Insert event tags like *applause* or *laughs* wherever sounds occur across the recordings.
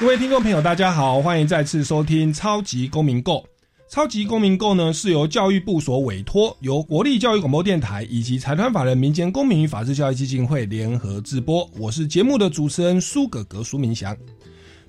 各位听众朋友，大家好，欢迎再次收听《超级公民购》。《超级公民购》呢是由教育部所委托，由国立教育广播电台以及财团法人民间公民与法治教育基金会联合制播。我是节目的主持人苏格格苏明祥。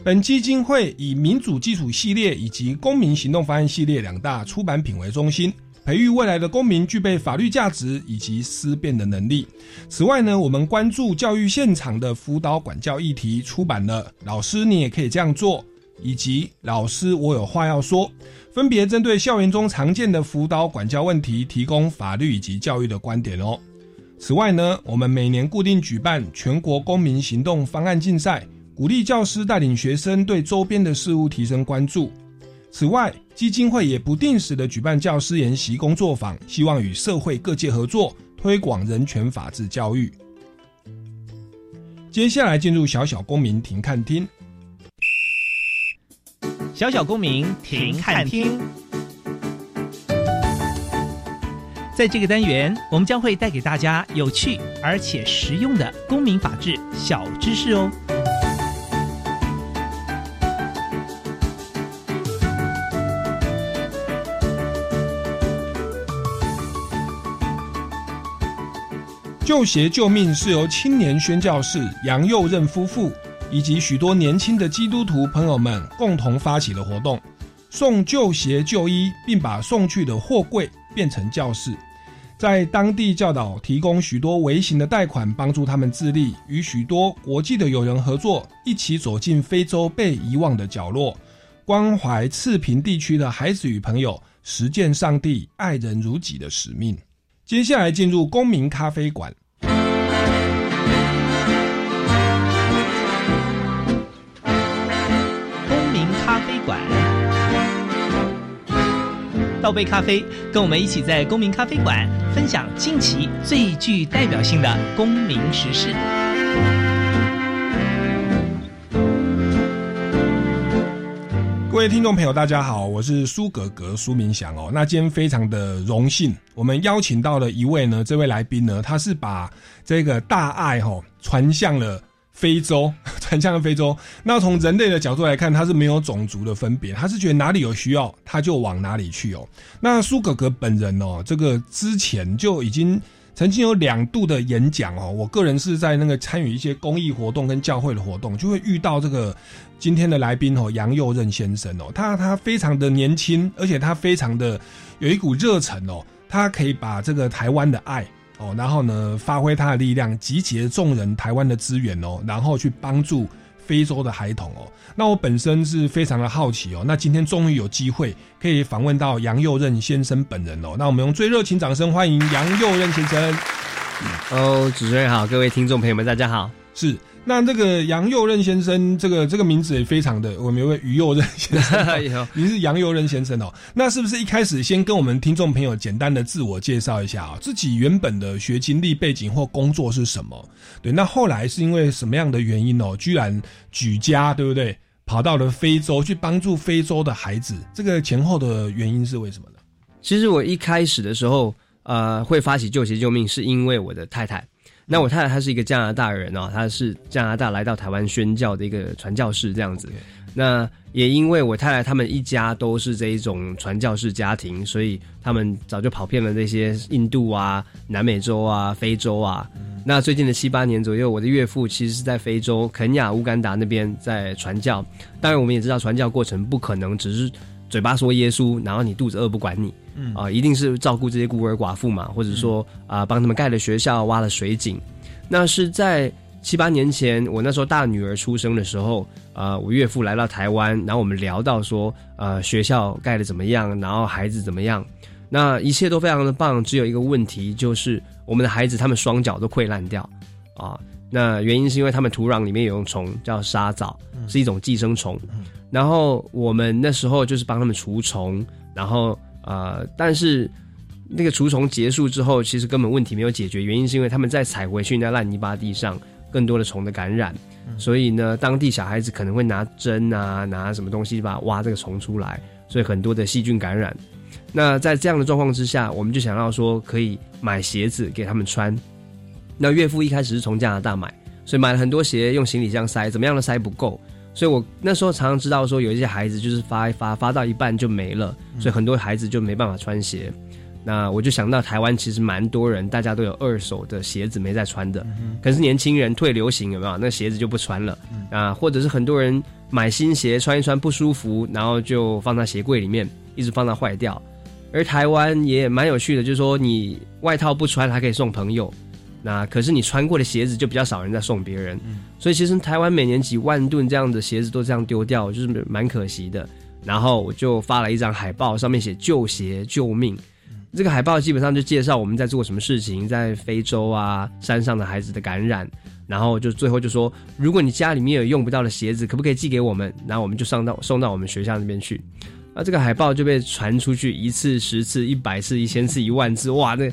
本基金会以民主基础系列以及公民行动方案系列两大出版品为中心。培育未来的公民具备法律价值以及思辨的能力。此外呢，我们关注教育现场的辅导管教议题，出版了《老师你也可以这样做》以及《老师我有话要说》，分别针对校园中常见的辅导管教问题，提供法律以及教育的观点哦。此外呢，我们每年固定举办全国公民行动方案竞赛，鼓励教师带领学生对周边的事物提升关注。此外，基金会也不定时的举办教师研习工作坊，希望与社会各界合作，推广人权法治教育。接下来进入小小公民庭看厅，小小公民停看厅。在这个单元，我们将会带给大家有趣而且实用的公民法治小知识哦。救鞋救命是由青年宣教士杨佑任夫妇以及许多年轻的基督徒朋友们共同发起的活动，送旧鞋旧衣，并把送去的货柜变成教室，在当地教导，提供许多微型的贷款，帮助他们自立，与许多国际的友人合作，一起走进非洲被遗忘的角落，关怀次贫地区的孩子与朋友，实践上帝爱人如己的使命。接下来进入公民咖啡馆。倒杯咖啡，跟我们一起在公民咖啡馆分享近期最具代表性的公民时事。各位听众朋友，大家好，我是苏格格苏明祥哦。那今天非常的荣幸，我们邀请到了一位呢，这位来宾呢，他是把这个大爱哈传向了非洲，传向了非洲。那从人类的角度来看，他是没有种族的分别，他是觉得哪里有需要，他就往哪里去哦。那苏格格本人哦，这个之前就已经。曾经有两度的演讲哦，我个人是在那个参与一些公益活动跟教会的活动，就会遇到这个今天的来宾哦，杨佑任先生哦，他他非常的年轻，而且他非常的有一股热忱哦，他可以把这个台湾的爱哦，然后呢发挥他的力量，集结众人台湾的资源哦，然后去帮助。非洲的孩童哦，那我本身是非常的好奇哦。那今天终于有机会可以访问到杨佑任先生本人哦。那我们用最热情掌声欢迎杨佑任先生。哦，主持人好，各位听众朋友们，大家好。是。那这个杨佑任先生，这个这个名字也非常的，我们有位于佑任先生，*laughs* 您是杨佑任先生哦。那是不是一开始先跟我们听众朋友简单的自我介绍一下啊？自己原本的学经历背景或工作是什么？对，那后来是因为什么样的原因哦？居然举家对不对？跑到了非洲去帮助非洲的孩子，这个前后的原因是为什么呢？其实我一开始的时候，呃，会发起救鞋救命，是因为我的太太。那我太太她是一个加拿大人哦，她是加拿大来到台湾宣教的一个传教士这样子。那也因为我太太他们一家都是这一种传教士家庭，所以他们早就跑遍了那些印度啊、南美洲啊、非洲啊。那最近的七八年左右，我的岳父其实是在非洲肯亚、乌干达那边在传教。当然，我们也知道传教过程不可能只是。嘴巴说耶稣，然后你肚子饿不管你，啊，一定是照顾这些孤儿寡妇嘛，或者说啊，帮他们盖了学校，挖了水井。那是在七八年前，我那时候大女儿出生的时候，啊，我岳父来到台湾，然后我们聊到说，呃，学校盖的怎么样，然后孩子怎么样，那一切都非常的棒，只有一个问题，就是我们的孩子他们双脚都溃烂掉，啊，那原因是因为他们土壤里面有种虫叫沙藻，是一种寄生虫。然后我们那时候就是帮他们除虫，然后呃，但是那个除虫结束之后，其实根本问题没有解决，原因是因为他们再踩回去那烂泥巴地上，更多的虫的感染。所以呢，当地小孩子可能会拿针啊，拿什么东西把挖这个虫出来，所以很多的细菌感染。那在这样的状况之下，我们就想到说可以买鞋子给他们穿。那岳父一开始是从加拿大买，所以买了很多鞋，用行李箱塞，怎么样都塞不够。所以我那时候常常知道说，有一些孩子就是发一发，发到一半就没了，所以很多孩子就没办法穿鞋。那我就想到台湾其实蛮多人，大家都有二手的鞋子没在穿的，可是年轻人退流行有没有？那鞋子就不穿了啊，或者是很多人买新鞋穿一穿不舒服，然后就放在鞋柜里面，一直放到坏掉。而台湾也蛮有趣的，就是说你外套不穿还可以送朋友。那可是你穿过的鞋子就比较少人在送别人，所以其实台湾每年几万吨这样的鞋子都这样丢掉，就是蛮可惜的。然后我就发了一张海报，上面写“旧鞋救命”。这个海报基本上就介绍我们在做什么事情，在非洲啊山上的孩子的感染，然后就最后就说，如果你家里面有用不到的鞋子，可不可以寄给我们？然后我们就上到送到我们学校那边去。那这个海报就被传出去一次、十次、一百次、一千次、一万次，哇，那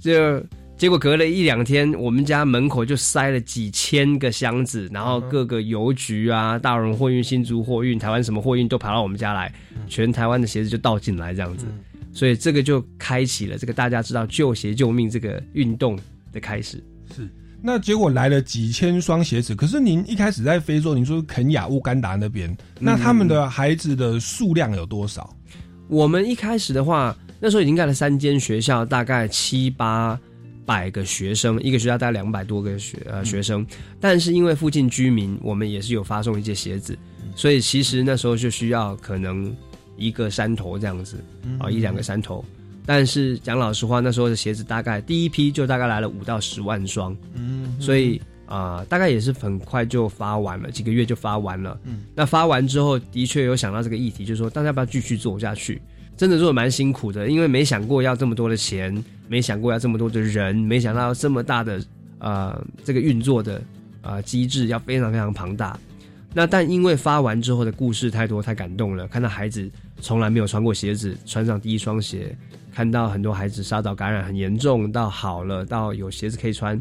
就。结果隔了一两天，我们家门口就塞了几千个箱子，然后各个邮局啊、大荣货运、新竹货运、台湾什么货运都跑到我们家来，全台湾的鞋子就倒进来这样子，所以这个就开启了这个大家知道救鞋救命这个运动的开始。是，那结果来了几千双鞋子，可是您一开始在非洲，您说肯亚、乌干达那边，那他们的孩子的数量有多少？我们一开始的话，那时候已经盖了三间学校，大概七八。百个学生，一个学校大概两百多个学呃学生，但是因为附近居民，我们也是有发送一些鞋子，所以其实那时候就需要可能一个山头这样子啊一两个山头，但是讲老实话，那时候的鞋子大概第一批就大概来了五到十万双，嗯，所以啊大概也是很快就发完了，几个月就发完了，嗯，那发完之后的确有想到这个议题，就是说大家要不要继续做下去？真的做的蛮辛苦的，因为没想过要这么多的钱，没想过要这么多的人，没想到这么大的呃这个运作的呃机制要非常非常庞大。那但因为发完之后的故事太多太感动了，看到孩子从来没有穿过鞋子，穿上第一双鞋，看到很多孩子沙枣感染很严重，到好了，到有鞋子可以穿，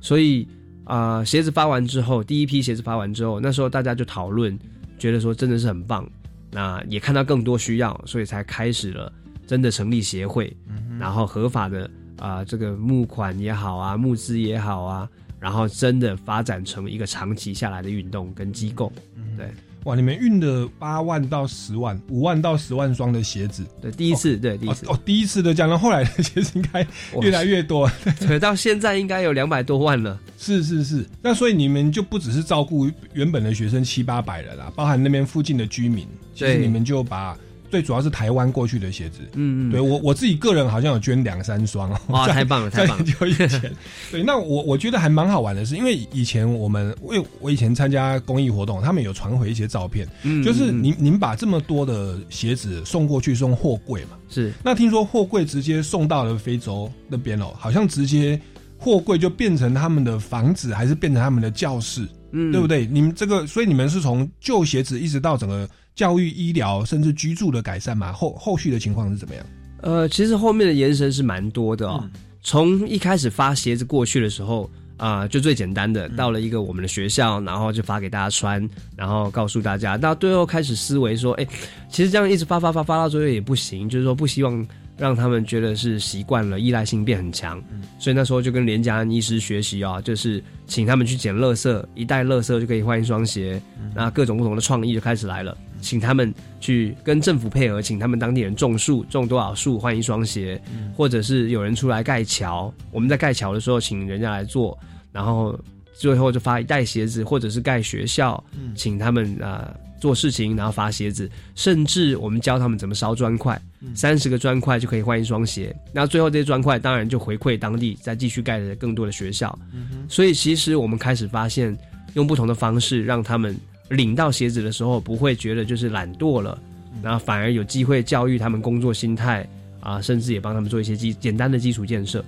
所以啊鞋子发完之后，第一批鞋子发完之后，那时候大家就讨论，觉得说真的是很棒。那也看到更多需要，所以才开始了真的成立协会，然后合法的啊这个募款也好啊，募资也好啊，然后真的发展成一个长期下来的运动跟机构，对。哇！你们运的八万到十万，五万到十万双的鞋子，对，第一次，对，第一次，哦，第一次的这样，那后来的鞋子应该越来越多，*laughs* 对，到现在应该有两百多万了。是是是，那所以你们就不只是照顾原本的学生七八百人啦，包含那边附近的居民，其实你们就把。最主要是台湾过去的鞋子，嗯嗯，对我我自己个人好像有捐两三双哦，哇，太棒了，太棒了，就以前，*laughs* 对，那我我觉得还蛮好玩的，是因为以前我们，因为我以前参加公益活动，他们有传回一些照片，嗯，就是您您把这么多的鞋子送过去，送货柜嘛，是，那听说货柜直接送到了非洲那边哦，好像直接货柜就变成他们的房子，还是变成他们的教室，嗯，对不对？你们这个，所以你们是从旧鞋子一直到整个。教育、医疗，甚至居住的改善嘛，后后续的情况是怎么样？呃，其实后面的延伸是蛮多的哦。从一开始发鞋子过去的时候啊，就最简单的，到了一个我们的学校，然后就发给大家穿，然后告诉大家。到最后开始思维说，哎，其实这样一直发发发发到最后也不行，就是说不希望。让他们觉得是习惯了，依赖性变很强，所以那时候就跟连家医师学习啊，就是请他们去捡垃圾，一袋垃圾就可以换一双鞋，那各种不同的创意就开始来了，请他们去跟政府配合，请他们当地人种树，种多少树换一双鞋，或者是有人出来盖桥，我们在盖桥的时候请人家来做，然后最后就发一袋鞋子，或者是盖学校，请他们啊。做事情，然后发鞋子，甚至我们教他们怎么烧砖块，三十个砖块就可以换一双鞋。那最后这些砖块当然就回馈当地，再继续盖的更多的学校。所以其实我们开始发现，用不同的方式让他们领到鞋子的时候，不会觉得就是懒惰了，然后反而有机会教育他们工作心态啊，甚至也帮他们做一些基简单的基础建设。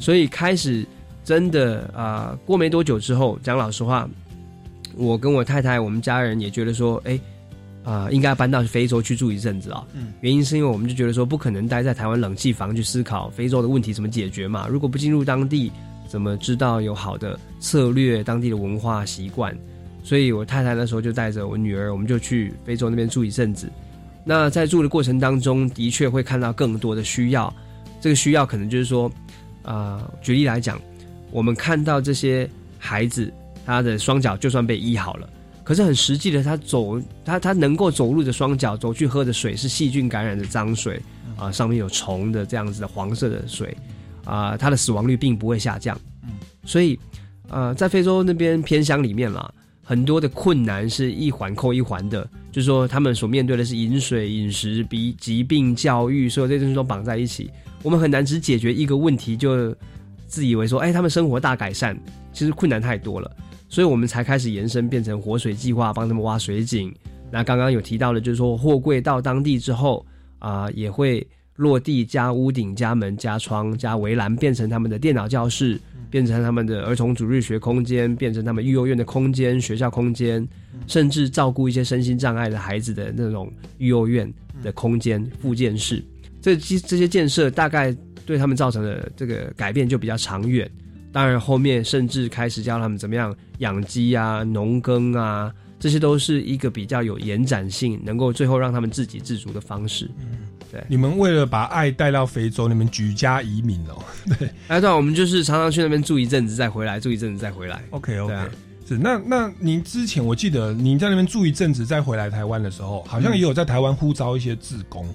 所以开始真的啊、过没多久之后，讲老实话，我跟我太太，我们家人也觉得说，哎，啊、应该搬到非洲去住一阵子啊。嗯原因是因为我们就觉得说，不可能待在台湾冷气房去思考非洲的问题怎么解决嘛。如果不进入当地，怎么知道有好的策略、当地的文化习惯？所以我太太那时候就带着我女儿，我们就去非洲那边住一阵子。那在住的过程当中，的确会看到更多的需要。这个需要可能就是说，啊，举例来讲，我们看到这些孩子，他的双脚就算被医好了，可是很实际的，他走他他能够走路的双脚，走去喝的水是细菌感染的脏水啊、上面有虫的这样子的黄色的水啊、他的死亡率并不会下降。嗯，所以呃，在非洲那边偏乡里面啦，很多的困难是一环扣一环的，就是说他们所面对的是饮水、饮食、疾疾病、教育，所有这些东西都绑在一起。我们很难只解决一个问题就自以为说，哎，他们生活大改善，其实困难太多了，所以我们才开始延伸变成活水计划，帮他们挖水井。那刚刚有提到的，就是说货柜到当地之后啊、也会落地加屋顶、加门、加窗、加围栏，变成他们的电脑教室，变成他们的儿童主日学空间，变成他们育幼院的空间、学校空间，甚至照顾一些身心障碍的孩子的那种育幼院的空间、复健室。这这这些建设大概对他们造成的这个改变就比较长远。当然，后面甚至开始教他们怎么样养鸡啊、农耕啊，这些都是一个比较有延展性，能够最后让他们自给自足的方式。你们为了把爱带到非洲，你们举家移民哦。*laughs* 对哎，对啊，我们就是常常去那边住一阵子，再回来，住一阵子再回来。OK OK，、是那那您之前我记得您在那边住一阵子，再回来台湾的时候，好像也有在台湾呼召一些志工，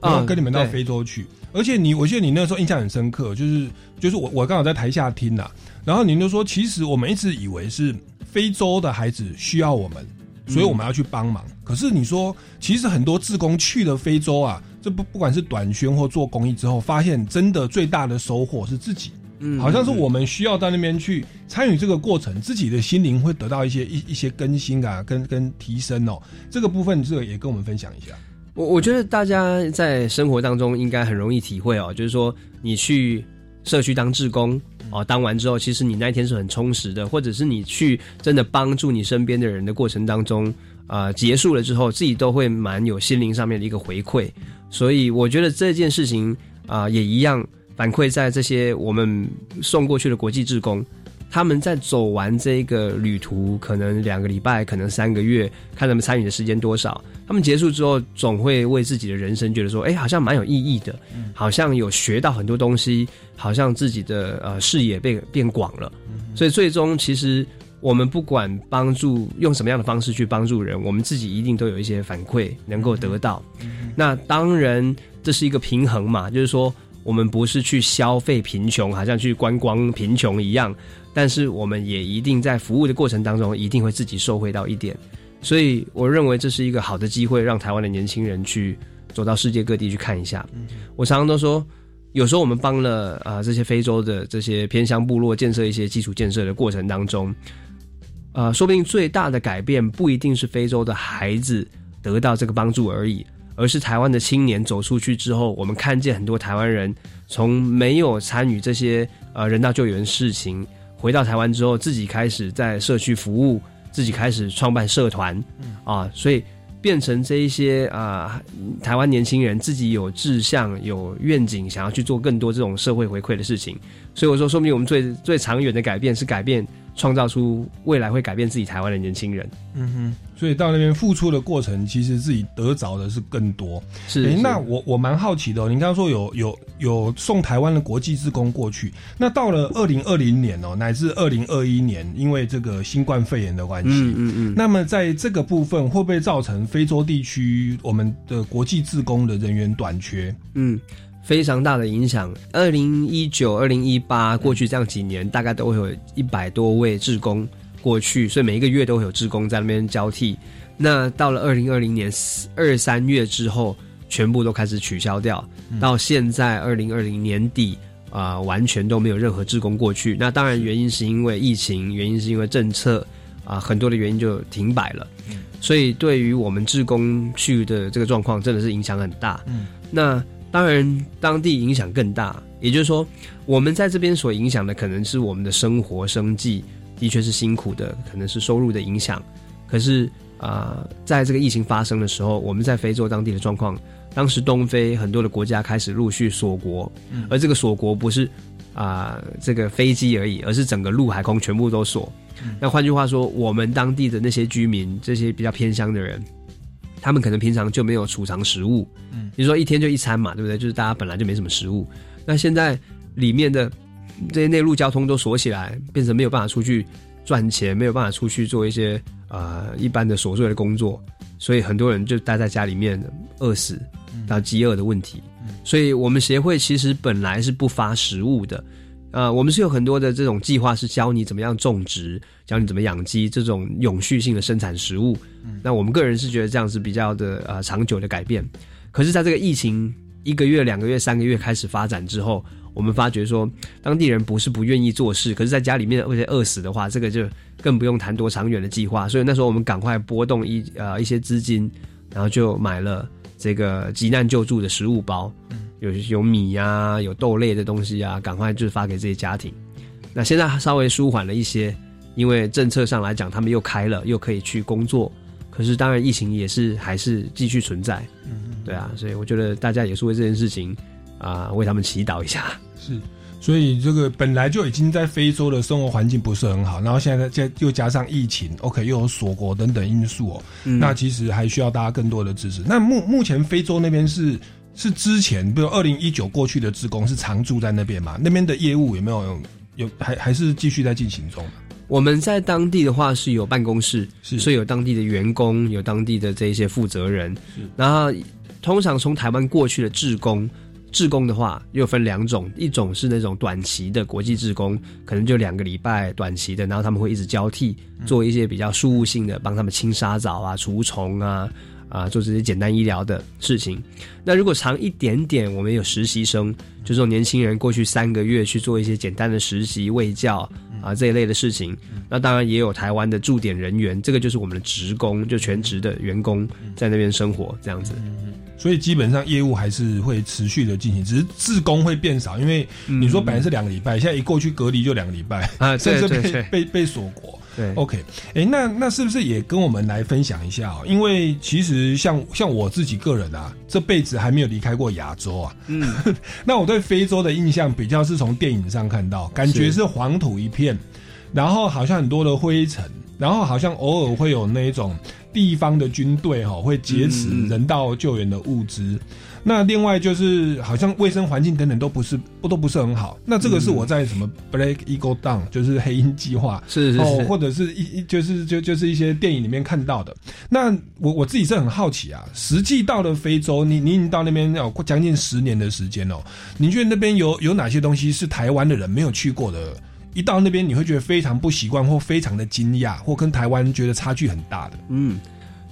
然后跟你们到非洲去。而且你，我记得你那时候印象很深刻，就是就是我我刚好在台下听呐、然后您就说，其实我们一直以为是非洲的孩子需要我们，所以我们要去帮忙。可是你说，其实很多志工去了非洲啊，这不不管是短宣或做公益之后，发现真的最大的收获是自己。嗯好像是我们需要到那边去参与这个过程，自己的心灵会得到一些一一些更新啊，跟跟提升哦。这个部分，这个也跟我们分享一下。我我觉得大家在生活当中应该很容易体会哦，就是说你去社区当志工哦，当完之后，其实你那一天是很充实的，或者是你去真的帮助你身边的人的过程当中，啊、结束了之后，自己都会蛮有心灵上面的一个回馈。所以我觉得这件事情啊、也一样反馈在这些我们送过去的国际志工。他们在走完这个旅途，可能两个礼拜，可能三个月，看他们参与的时间多少。他们结束之后，总会为自己的人生觉得说，哎，好像蛮有意义的，好像有学到很多东西，好像自己的呃视野被变广了。所以最终，其实我们不管帮助用什么样的方式去帮助人，我们自己一定都有一些反馈能够得到。那当然，这是一个平衡嘛，就是说。我们不是去消费贫穷，好像去观光贫穷一样，但是我们也一定在服务的过程当中，一定会自己受惠到一点。所以我认为这是一个好的机会，让台湾的年轻人去走到世界各地去看一下。我常常都说，有时候我们帮了啊、呃这些非洲的这些偏乡部落建设一些基础建设的过程当中，呃，说不定最大的改变不一定是非洲的孩子得到这个帮助而已，而是台湾的青年走出去之后，我们看见很多台湾人从没有参与这些呃人道救援事情，回到台湾之后，自己开始在社区服务，自己开始创办社团，啊，所以变成这一些啊、台湾年轻人自己有志向、有愿景，想要去做更多这种社会回馈的事情。所以我说，说明我们最最长远的改变是改变，创造出未来会改变自己台湾的年轻人。嗯哼，所以到那边付出的过程，其实自己得着的是更多。是，诶，那我我蛮好奇的、哦，您刚刚说有有有送台湾的国际志工过去，那到了二零二零年哦，乃至二零二一年，因为这个新冠肺炎的关系，嗯嗯嗯，那么在这个部分会不会造成非洲地区我们的国际志工的人员短缺？嗯，非常大的影响。二零一九、二零一八过去这样几年，大概都会有一百多位志工过去，所以每一个月都会有志工在那边交替。那到了二零二零年二三月之后，全部都开始取消掉，到现在二零二零年底。啊、完全都没有任何志工过去。那当然，原因是因为疫情，原因是因为政策啊、很多的原因就停摆了。所以对于我们志工去的这个状况，真的是影响很大。嗯，那当然当地影响更大。也就是说，我们在这边所影响的可能是我们的生活生计，的确是辛苦的，可能是收入的影响。可是啊，在这个疫情发生的时候，我们在非洲当地的状况，当时东非很多的国家开始陆续锁国，而这个锁国不是啊这个飞机而已，而是整个陆海空全部都锁。那换句话说，我们当地的那些居民，这些比较偏乡的人，他们可能平常就没有储藏食物，嗯，比如说一天就一餐嘛，对不对？就是大家本来就没什么食物，那现在里面的这些内陆交通都锁起来，变成没有办法出去赚钱，没有办法出去做一些呃一般的琐碎的工作，所以很多人就待在家里面饿死，到饥饿的问题。所以我们协会其实本来是不发食物的。呃，我们是有很多的这种计划，是教你怎么样种植，教你怎么养鸡，这种永续性的生产食物。那我们个人是觉得这样是比较的呃长久的改变。可是，在这个疫情一个月、两个月、三个月开始发展之后，我们发觉说，当地人不是不愿意做事，可是在家里面而且饿死的话，这个就更不用谈多长远的计划。所以那时候我们赶快拨动一呃一些资金，然后就买了这个急难救助的食物包。有有米呀，有豆类的东西啊，赶快就是发给这些家庭。那现在稍微舒缓了一些，因为政策上来讲，他们又开了，又可以去工作。可是当然，疫情也是还是继续存在。嗯，对啊，所以我觉得大家也是为这件事情啊，为他们祈祷一下。是，所以这个本来就已经在非洲的生活环境不是很好，然后现在再又加上疫情，OK，又有锁国等等因素哦，那其实还需要大家更多的支持。那目目前非洲那边是。是之前，比如二零一九过去的职工是常住在那边嘛？那边的业务有没有有还还是继续在进行中？我们在当地的话是有办公室，是所以有当地的员工，有当地的这一些负责人。然后通常从台湾过去的志工，志工的话又分两种，一种是那种短期的国际志工，可能就两个礼拜短期的，然后他们会一直交替做一些比较事务性的，帮他们清沙澡啊、除虫啊。啊，做这些简单医疗的事情。那如果长一点点，我们有实习生，就这种年轻人过去三个月去做一些简单的实习、卫教啊这一类的事情。那当然也有台湾的驻点人员，这个就是我们的职工，就全职的员工在那边生活这样子。所以基本上业务还是会持续的进行，只是自工会变少，因为你说本来是两个礼拜，现在一过去隔离就两个礼拜啊，*laughs* 甚至被被被锁国。对，OK，哎，那那是不是也跟我们来分享一下哦？因为其实像像我自己个人啊，这辈子还没有离开过亚洲啊。嗯，*laughs* 那我对非洲的印象比较是从电影上看到，感觉是黄土一片，然后好像很多的灰尘，然后好像偶尔会有那种地方的军队哈，会劫持人道救援的物资。那另外就是好像卫生环境等等都不是不都不是很好。那这个是我在什么 Black Eagle Down，就是黑鹰计划，*laughs* 是是是，或者是一就是就就是一些电影里面看到的。那我我自己是很好奇啊，实际到了非洲，你你已经到那边要将近十年的时间哦，你觉得那边有有哪些东西是台湾的人没有去过的？一到那边你会觉得非常不习惯，或非常的惊讶，或跟台湾觉得差距很大的？嗯。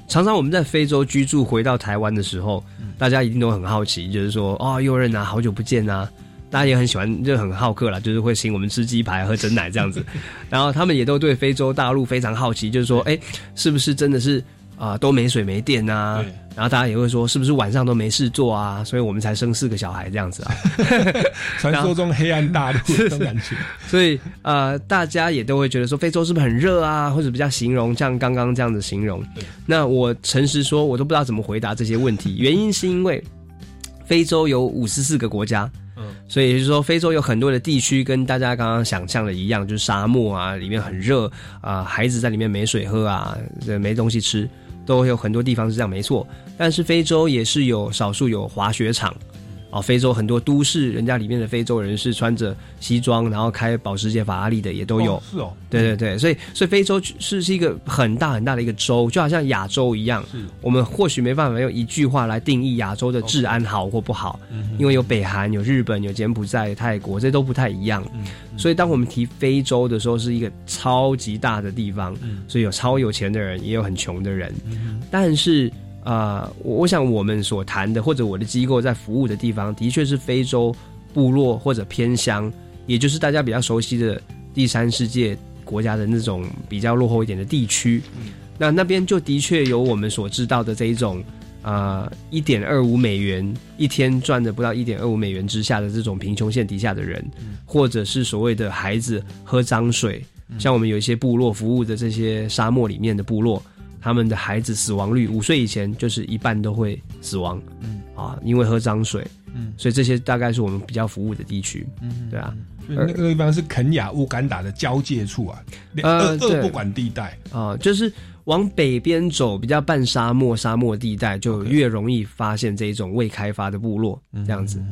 常常我们在非洲居住，回到台湾的时候，大家一定都很好奇，就是说，哦，右任啊，好久不见啊！大家也很喜欢，就很好客啦，就是会请我们吃鸡排、喝整奶这样子。*laughs* 然后他们也都对非洲大陆非常好奇，就是说，哎，是不是真的是？啊，都没水没电呐，然后大家也会说，是不是晚上都没事做啊？所以我们才生四个小孩这样子啊。*laughs* *laughs* 传说中黑暗大陆这种感觉。所以呃，大家也都会觉得说，非洲是不是很热啊？或者比较形容像刚刚这样子形容。那我诚实说，我都不知道怎么回答这些问题。原因是因为非洲有五十四个国家。所以就是说，非洲有很多的地区跟大家刚刚想象的一样，就是沙漠啊，里面很热啊，孩子在里面没水喝啊，没东西吃，都有很多地方是这样，没错。但是非洲也是有少数有滑雪场。哦，非洲很多都市，人家里面的非洲人是穿着西装，然后开保时捷、法拉利的也都有。是哦，对对对，所以所以非洲是是一个很大很大的一个州，就好像亚洲一样。是，我们或许没办法用一句话来定义亚洲的治安好或不好，因为有北韩、有日本、有柬埔寨、泰国，这都不太一样。所以当我们提非洲的时候，是一个超级大的地方，所以有超有钱的人，也有很穷的人，但是。啊，我想我们所谈的，或者我的机构在服务的地方，的确是非洲部落或者偏乡，也就是大家比较熟悉的第三世界国家的那种比较落后一点的地区。那那边就的确有我们所知道的这一种啊一点二五美元一天赚的不到一点二五美元之下的这种贫穷线底下的人，或者是所谓的孩子喝脏水，像我们有一些部落服务的这些沙漠里面的部落，他们的孩子死亡率五岁以前就是一半都会死亡，嗯。啊，因为喝脏水，嗯。所以这些大概是我们比较服务的地区，嗯对啊，那个地方是肯雅乌干达的交界处啊，呃不管地带。啊，就是往北边走，比较半沙漠、沙漠地带，就越容易发现这种未开发的部落，这样子。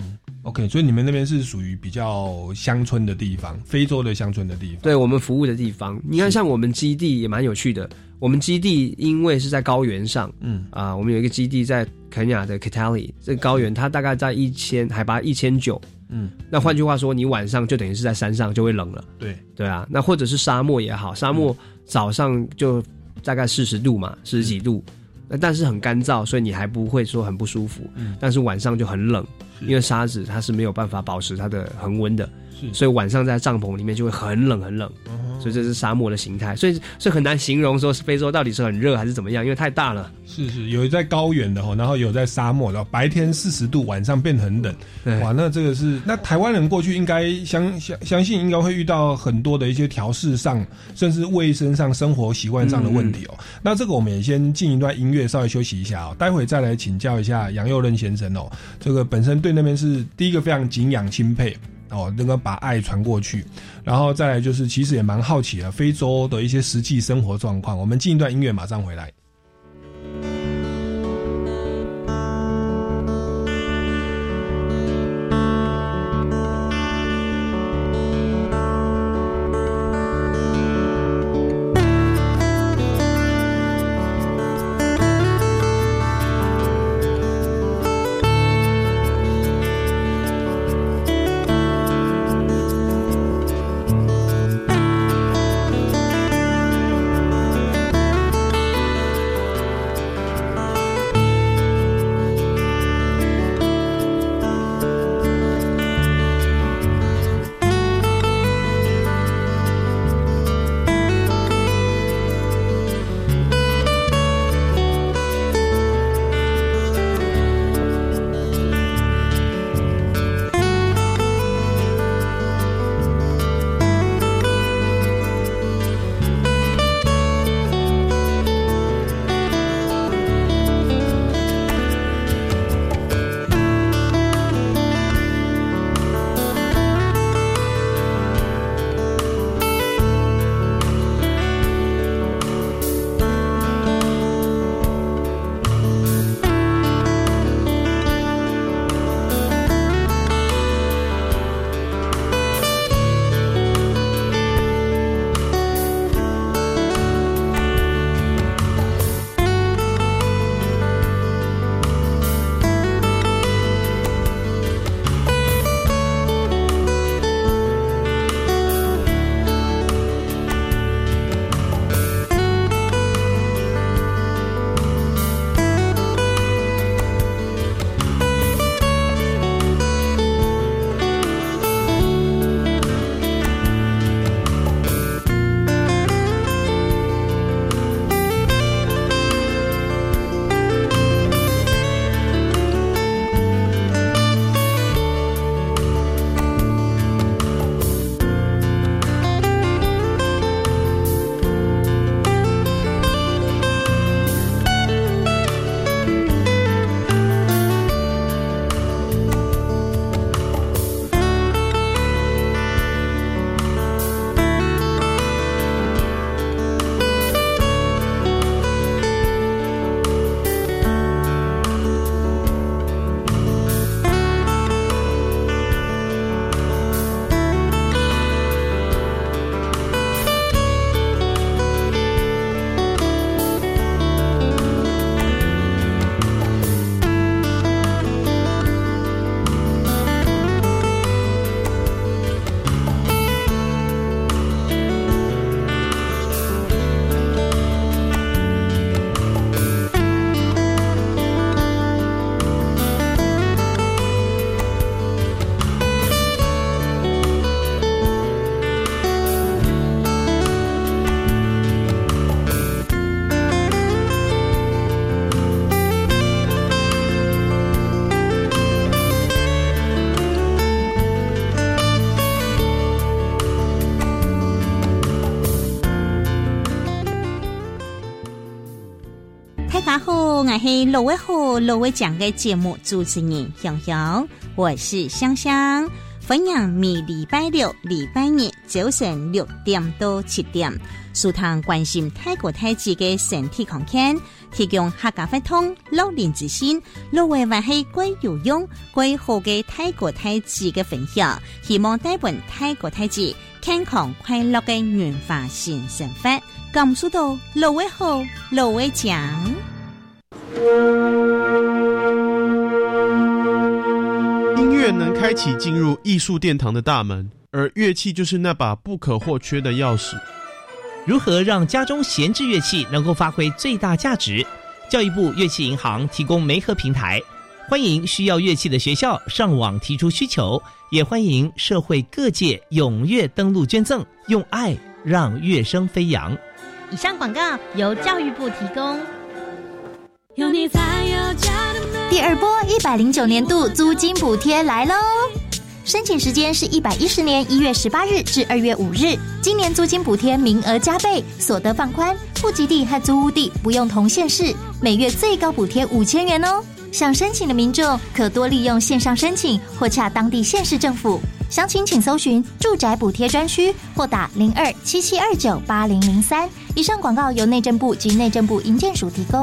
OK，所以你们那边是属于比较乡村的地方，非洲的乡村的地方。对我们服务的地方，你看，像我们基地也蛮有趣的。我们基地因为是在高原上，嗯啊，我们有一个基地在肯亚的 kitali 这个高原它大概在一千海拔一千九。嗯，那换句话说，你晚上就等于是在山上就会冷了，对，对啊。那或者是沙漠也好，沙漠早上就大概四十度嘛，四十几度，那但是很干燥，所以你还不会说很不舒服。嗯。但是晚上就很冷，因为沙子它是没有办法保持它的恒温的，是所以晚上在帐篷里面就会很冷很冷。哦所以这是沙漠的形态，所以所以很难形容说是非洲到底是很热还是怎么样，因为太大了。是是，有在高原的哈，然后有在沙漠，然后白天四十度，晚上变很冷。哇，那这个是那台湾人过去应该相相相信应该会遇到很多的一些调试上，甚至卫生上、生活习惯上的问题哦。那这个我们也先进一段音乐，稍微休息一下哦，待会再来请教一下杨佑任先生哦。这个本身对那边是第一个非常敬仰钦佩。哦，能够把爱传过去，然后再来就是，其实也蛮好奇的非洲的一些实际生活状况。我们进一段音乐，马上回来。是乐威好乐威讲的节目主持人香香，我是香香，分享每礼拜六、礼拜日早晨六点到七点，舒堂关心泰国太极的身体康健，提供客家法通、老年之心，乐威还是贵有用、贵好的泰国太极的分享，希望带本泰国太极健康快乐的原发新生活。感受到乐威好，乐威强。音乐能开启进入艺术殿堂的大门，而乐器就是那把不可或缺的钥匙。如何让家中闲置乐器能够发挥最大价值？教育部乐器银行提供媒合平台，欢迎需要乐器的学校上网提出需求，也欢迎社会各界踊跃登录捐赠，用爱让乐声飞扬。以上广告由教育部提供。有你才有家的第二波一百零九年度租金补贴来喽！申请时间是一百一十年一月十八日至二月五日。今年租金补贴名额加倍，所得放宽，户籍地和租屋地不用同县市，每月最高补贴五千元哦。想申请的民众可多利用线上申请或洽当地县市政府。详情请搜寻住宅补贴专区或打零二七七二九八零零三。以上广告由内政部及内政部营建署提供。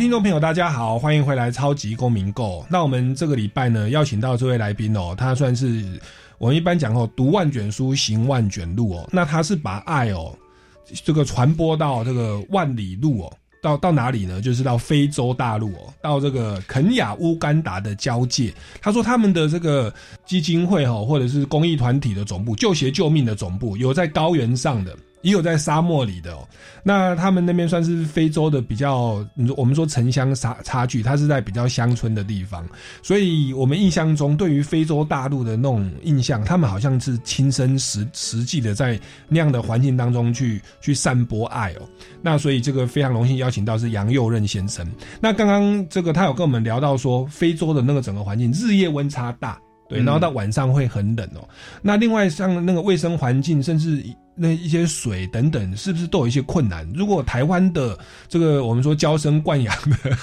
听众朋友，大家好，欢迎回来《超级公民购》。那我们这个礼拜呢，邀请到这位来宾哦，他算是我们一般讲哦，读万卷书，行万卷路哦。那他是把爱哦，这个传播到这个万里路哦，到到哪里呢？就是到非洲大陆哦，到这个肯亚乌干达的交界。他说他们的这个基金会、哦，或者是公益团体的总部，救鞋救命的总部，有在高原上的。也有在沙漠里的哦，那他们那边算是非洲的比较，我们说城乡差差距，它是在比较乡村的地方，所以我们印象中对于非洲大陆的那种印象，他们好像是亲身实实际的在那样的环境当中去去散播爱哦。那所以这个非常荣幸邀请到是杨佑任先生。那刚刚这个他有跟我们聊到说，非洲的那个整个环境日夜温差大。对，然后到晚上会很冷哦。那另外像那个卫生环境，甚至那一些水等等，是不是都有一些困难？如果台湾的这个我们说娇生惯养的，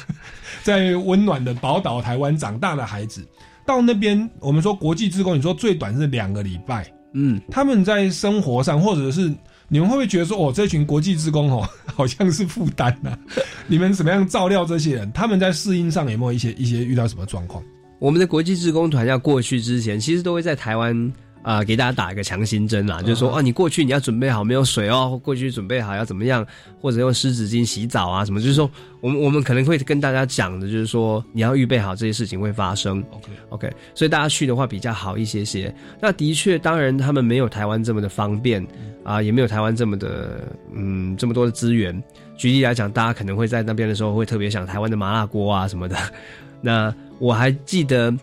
在温暖的宝岛台湾长大的孩子，到那边我们说国际职工，你说最短是两个礼拜，嗯，他们在生活上或者是。你们会不会觉得说，哦，这群国际职工哦，好像是负担呐？*laughs* 你们怎么样照料这些人？他们在适应上有没有一些一些遇到什么状况？我们的国际职工团要过去之前，其实都会在台湾啊、给大家打一个强心针啦，就是说哦，你过去你要准备好没有水哦，过去准备好要怎么样，或者用湿纸巾洗澡啊什么，就是说我们我们可能会跟大家讲的，就是说你要预备好这些事情会发生。OK OK，所以大家去的话比较好一些些。那的确，当然他们没有台湾这么的方便啊、也没有台湾这么的嗯这么多的资源。举例来讲，大家可能会在那边的时候会特别想台湾的麻辣锅啊什么的。*laughs* 那我还记得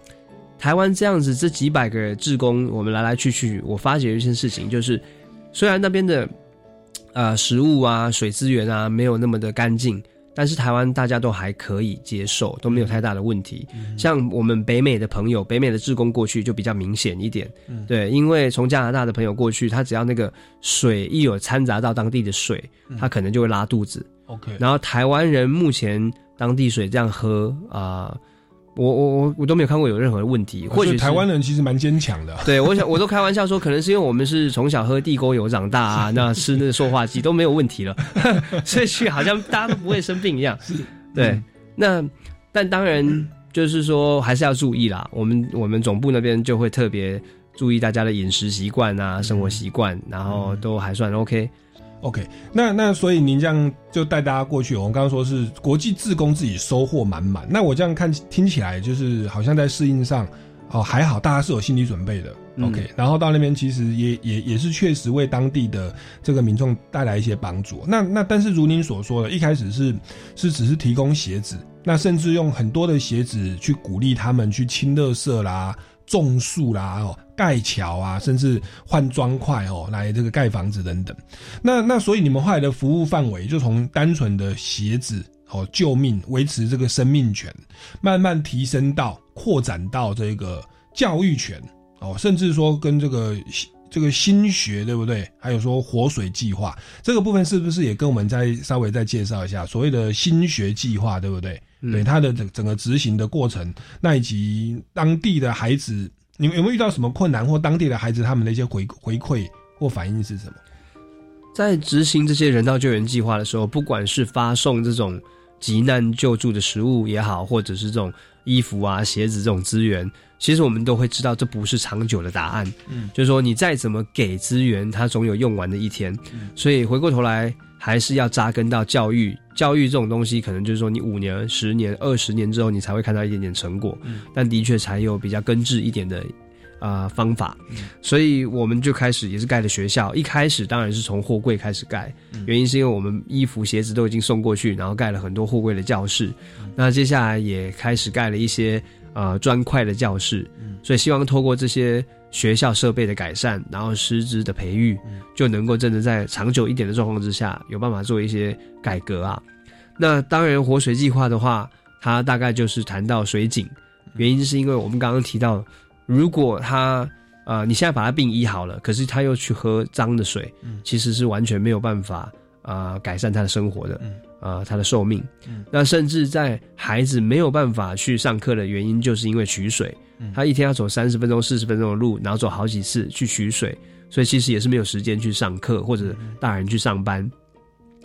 台湾这样子，这几百个志工，我们来来去去，我发觉一件事情，就是虽然那边的呃食物啊、水资源啊没有那么的干净，但是台湾大家都还可以接受，都没有太大的问题。像我们北美的朋友，北美的志工过去就比较明显一点，对，因为从加拿大的朋友过去，他只要那个水一有掺杂到当地的水，他可能就会拉肚子。OK，然后台湾人目前当地水这样喝啊、我我我我都没有看过有任何的问题，或许台湾人其实蛮坚强的。*laughs* 对，我想我都开玩笑说，可能是因为我们是从小喝地沟油长大啊，那吃那个塑化剂都没有问题了，*laughs* 所以去好像大家都不会生病一样。对，那但当然就是说还是要注意啦。我们我们总部那边就会特别注意大家的饮食习惯啊、生活习惯，然后都还算 OK。OK，那那所以您这样就带大家过去，我们刚刚说是国际自工自己收获满满。那我这样看听起来，就是好像在适应上哦，还好大家是有心理准备的。嗯 OK，然后到那边其实也也也是确实为当地的这个民众带来一些帮助。那那但是如您所说的，一开始是是只是提供鞋子，那甚至用很多的鞋子去鼓励他们去清垃圾啦、种树啦、哦盖桥啊，甚至换砖块哦来这个盖房子等等。那那所以你们后来的服务范围就从单纯的鞋子哦救命维持这个生命权，慢慢提升到扩展到这个教育权哦，甚至说跟这个这个新学对不对？还有说活水计划这个部分是不是也跟我们再稍微再介绍一下所谓的新学计划对不对？嗯对它的整整个执行的过程，那以及当地的孩子，你们有没有遇到什么困难，或当地的孩子他们的一些回回馈或反应是什么？在执行这些人道救援计划的时候，不管是发送这种急难救助的食物也好，或者是这种衣服啊、鞋子这种资源，其实我们都会知道这不是长久的答案。嗯就是说你再怎么给资源，它总有用完的一天。嗯所以回过头来，还是要扎根到教育。教育这种东西，可能就是说你五年、十年、二十年之后，你才会看到一点点成果。但的确才有比较根治一点的啊、方法。所以我们就开始也是盖了学校。一开始当然是从货柜开始盖，原因是因为我们衣服、鞋子都已经送过去，然后盖了很多货柜的教室。那接下来也开始盖了一些呃砖块的教室，所以希望透过这些学校设备的改善，然后师资的培育，就能够真的在长久一点的状况之下，有办法做一些改革啊。那当然，活水计划的话，它大概就是谈到水井，原因是因为我们刚刚提到，如果他呃你现在把他病医好了，可是他又去喝脏的水，其实是完全没有办法呃改善他的生活的，呃他的寿命。那甚至在孩子没有办法去上课的原因，就是因为取水，他一天要走三十分钟、四十分钟的路，然后走好几次去取水，所以其实也是没有时间去上课或者大人去上班。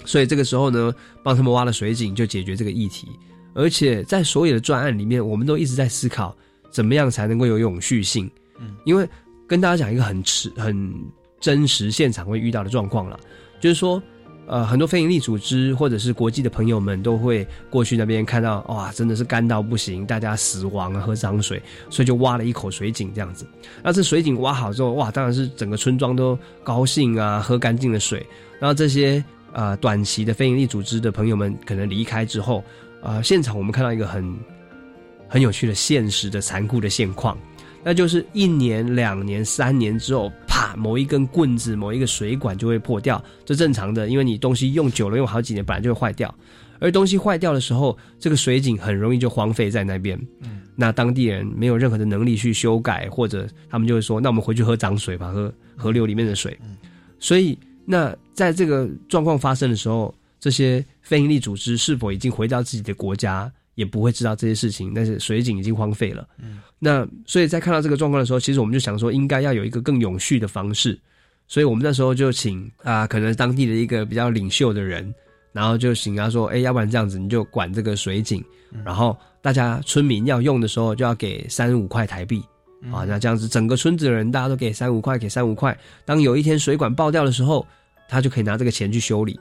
所以这个时候呢，帮他们挖了水井就解决这个议题。而且在所有的专案里面，我们都一直在思考怎么样才能够有永续性。嗯，因为跟大家讲一个很实、很真实现场会遇到的状况了，就是说，呃，很多非营利组织或者是国际的朋友们都会过去那边看到，哇，真的是干到不行，大家死亡啊，喝脏水，所以就挖了一口水井这样子。那这水井挖好之后，哇，当然是整个村庄都高兴啊，喝干净的水。然后这些呃短期的非营利组织的朋友们可能离开之后，呃，现场我们看到一个很很有趣的现实的残酷的现况，那就是一年、两年、三年之后，啪，某一根棍子、某一个水管就会破掉，这正常的，因为你东西用久了，用好几年，本来就会坏掉。而东西坏掉的时候，这个水井很容易就荒废在那边。嗯，那当地人没有任何的能力去修改，或者他们就会说：“那我们回去喝涨水吧，喝河流里面的水。”所以，那在这个状况发生的时候，这些非营利组织是否已经回到自己的国家，也不会知道这些事情。但是水井已经荒废了。嗯，那所以在看到这个状况的时候，其实我们就想说，应该要有一个更永续的方式。所以我们那时候就请啊、可能当地的一个比较领袖的人，然后就请他说：“哎，要不然这样子，你就管这个水井，然后大家村民要用的时候就要给三五块台币。”啊，那这样子，整个村子的人大家都给三五块，给三五块。当有一天水管爆掉的时候，他就可以拿这个钱去修理，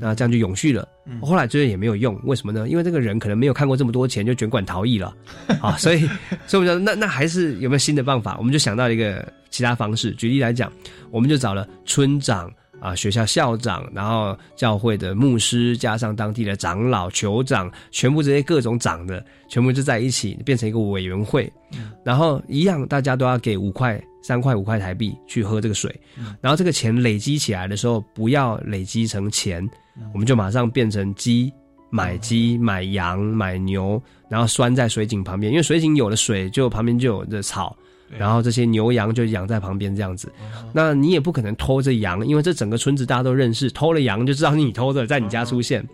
那这样就永续了。后来这也没有用，为什么呢？因为这个人可能没有看过这么多钱，就卷款逃逸了 *laughs* 啊。所以，所以我们讲，那那还是有没有新的办法？我们就想到一个其他方式。举例来讲，我们就找了村长。啊，学校校长，然后教会的牧师，加上当地的长老、酋长，全部这些各种长的，全部就在一起，变成一个委员会。然后一样，大家都要给五块、三块、五块台币去喝这个水。然后这个钱累积起来的时候，不要累积成钱，我们就马上变成鸡，买鸡、买羊、买牛，然后拴在水井旁边，因为水井有了水，就旁边就有这草。然后这些牛羊就养在旁边这样子，那你也不可能偷着羊，因为这整个村子大家都认识，偷了羊就知道你偷的，在你家出现，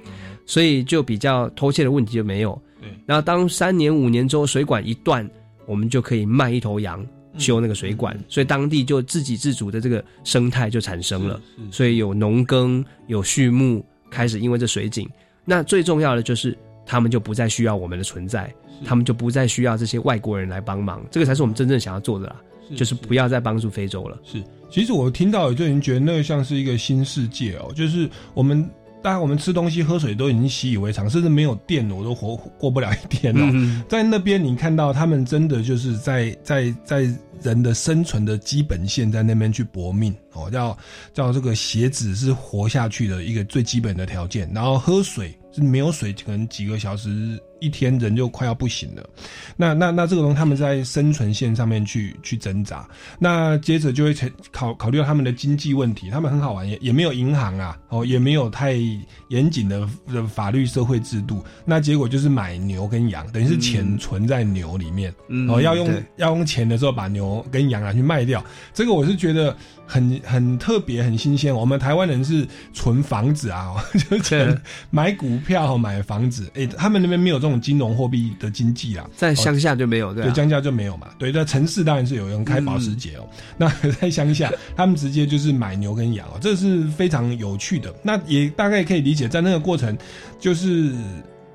所以就比较偷窃的问题就没有。对，然后当三年五年之后水管一断，我们就可以卖一头羊修那个水管，所以当地就自给自足的这个生态就产生了，所以有农耕有畜牧开始因为这水井，那最重要的就是他们就不再需要我们的存在。他们就不再需要这些外国人来帮忙，这个才是我们真正想要做的啦，就是不要再帮助非洲了。是，其实我听到有就已经觉得那个像是一个新世界哦，就是我们大家我们吃东西喝水都已经习以为常，甚至没有电我都活过不了一天哦。嗯在那边你看到他们真的就是在在在人的生存的基本线在那边去搏命哦，叫叫这个鞋子是活下去的一个最基本的条件，然后喝水是没有水可能几个小时一天人就快要不行了。那那那这个东西他们在生存线上面去去挣扎，那接着就会成考考虑到他们的经济问题，他们很好玩，也也没有银行啊，哦，也没有太严谨的的法律社会制度，那结果就是买牛跟羊，等于是钱存在牛里面，嗯哦，要用要用钱的时候把牛跟羊拿去卖掉，这个我是觉得很很特别很新鲜。我们台湾人是存房子啊，*laughs* 就是买股票买房子，诶、他们那边没有这种金融货币的经济啦，在乡下就没有对乡下就没有嘛。对，在城市当然是有人开保时捷哦。那 *laughs* 在乡下，他们直接就是买牛跟羊哦，这是非常有趣的。那也大概可以理解，在那个过程，就是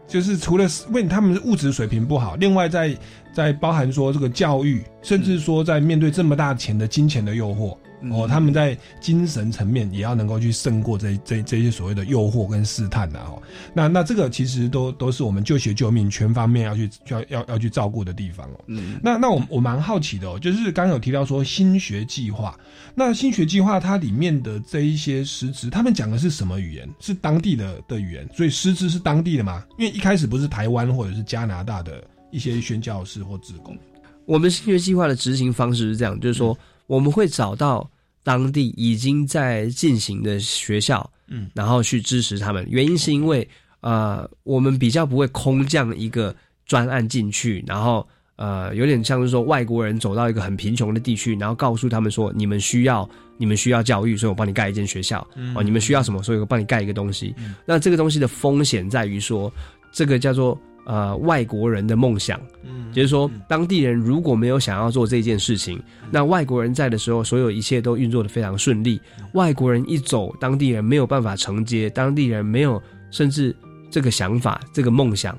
就是除了为他们的物质水平不好，另外在在包含说这个教育，甚至说在面对这么大钱的金钱的诱惑。哦，他们在精神层面也要能够去胜过这这这些所谓的诱惑跟试探呐、哦。那那这个其实都都是我们救学救命全方面要去要要要去照顾的地方哦。嗯那那我我蛮好奇的哦，就是刚刚有提到说新学计划，那新学计划它里面的这一些师资，他们讲的是什么语言？是当地的的语言，所以师资是当地的吗？因为一开始不是台湾或者是加拿大的一些宣教师或职工，我们新学计划的执行方式是这样，就是说我们会找到当地已经在进行的学校，嗯，然后去支持他们。原因是因为呃，我们比较不会空降一个专案进去，然后呃，有点像是说外国人走到一个很贫穷的地区，然后告诉他们说你们需要你们需要教育，所以我帮你盖一间学校，哦，你们需要什么，所以我帮你盖一个东西。那这个东西的风险在于说，这个叫做呃外国人的梦想。嗯就是说，当地人如果没有想要做这件事情，那外国人在的时候，所有一切都运作的非常顺利。外国人一走，当地人没有办法承接，当地人没有甚至这个想法、这个梦想，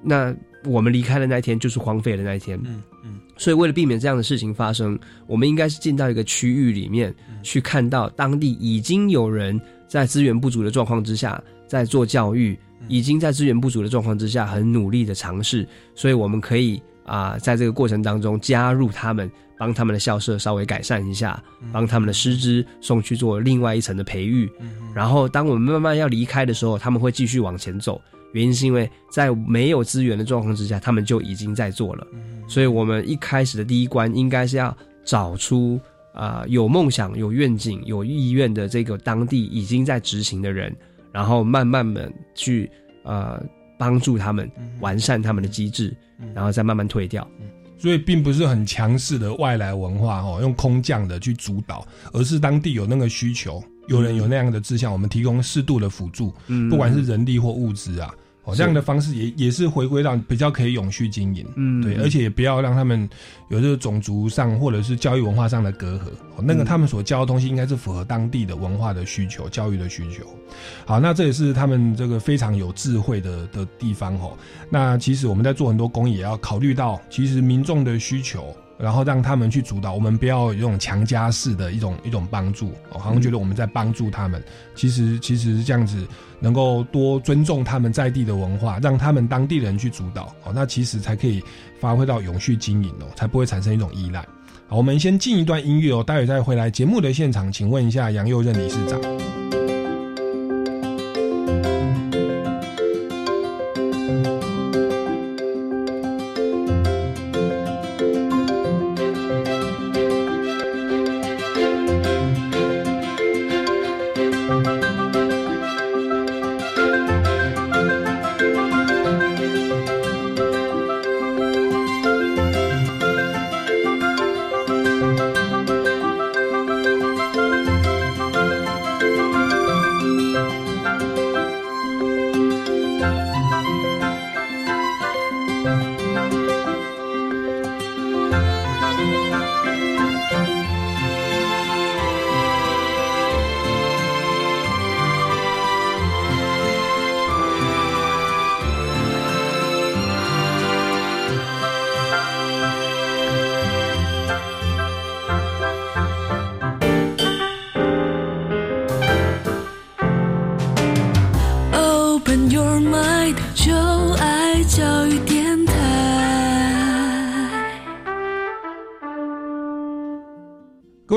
那我们离开的那一天就是荒废的那一天。嗯嗯所以，为了避免这样的事情发生，我们应该是进到一个区域里面去看到当地已经有人在资源不足的状况之下在做教育，已经在资源不足的状况之下很努力的尝试，所以我们可以啊、在这个过程当中加入他们，帮他们的校舍稍微改善一下，帮他们的师资送去做另外一层的培育。然后，当我们慢慢要离开的时候，他们会继续往前走。原因是因为在没有资源的状况之下，他们就已经在做了。所以，我们一开始的第一关应该是要找出啊、有梦想、有愿景、有意愿的这个当地已经在执行的人，然后慢慢的去呃帮助他们完善他们的机制，然后再慢慢退掉。所以并不是很强势的外来文化哦，用空降的去主导，而是当地有那个需求，有人有那样的志向，我们提供适度的辅助，嗯。不管是人力或物资啊，哦，是这样的方式也也是回归到比较可以永续经营，嗯对，而且也不要让他们有这个种族上或者是教育文化上的隔阂，哦，那个嗯。他们所教的东西应该是符合当地的文化的需求、教育的需求。好，那这也是他们这个非常有智慧的的地方哦。那其实我们在做很多公益，也要考虑到其实民众的需求，然后让他们去主导。我们不要有这种强加式的一种一种帮助，好像觉得我们在帮助他们。其实其实这样子，能够多尊重他们在地的文化，让他们当地人去主导，哦，那其实才可以发挥到永续经营哦，才不会产生一种依赖。好，我们先进一段音乐哦，待会再回来节目的现场，请问一下杨佑任理事长。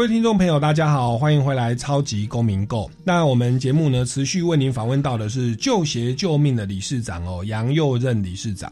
位听众朋友，大家好，欢迎回来《超级公民购》。那我们节目呢，持续为您访问到的是救鞋救命的理事长哦，杨佑任理事长。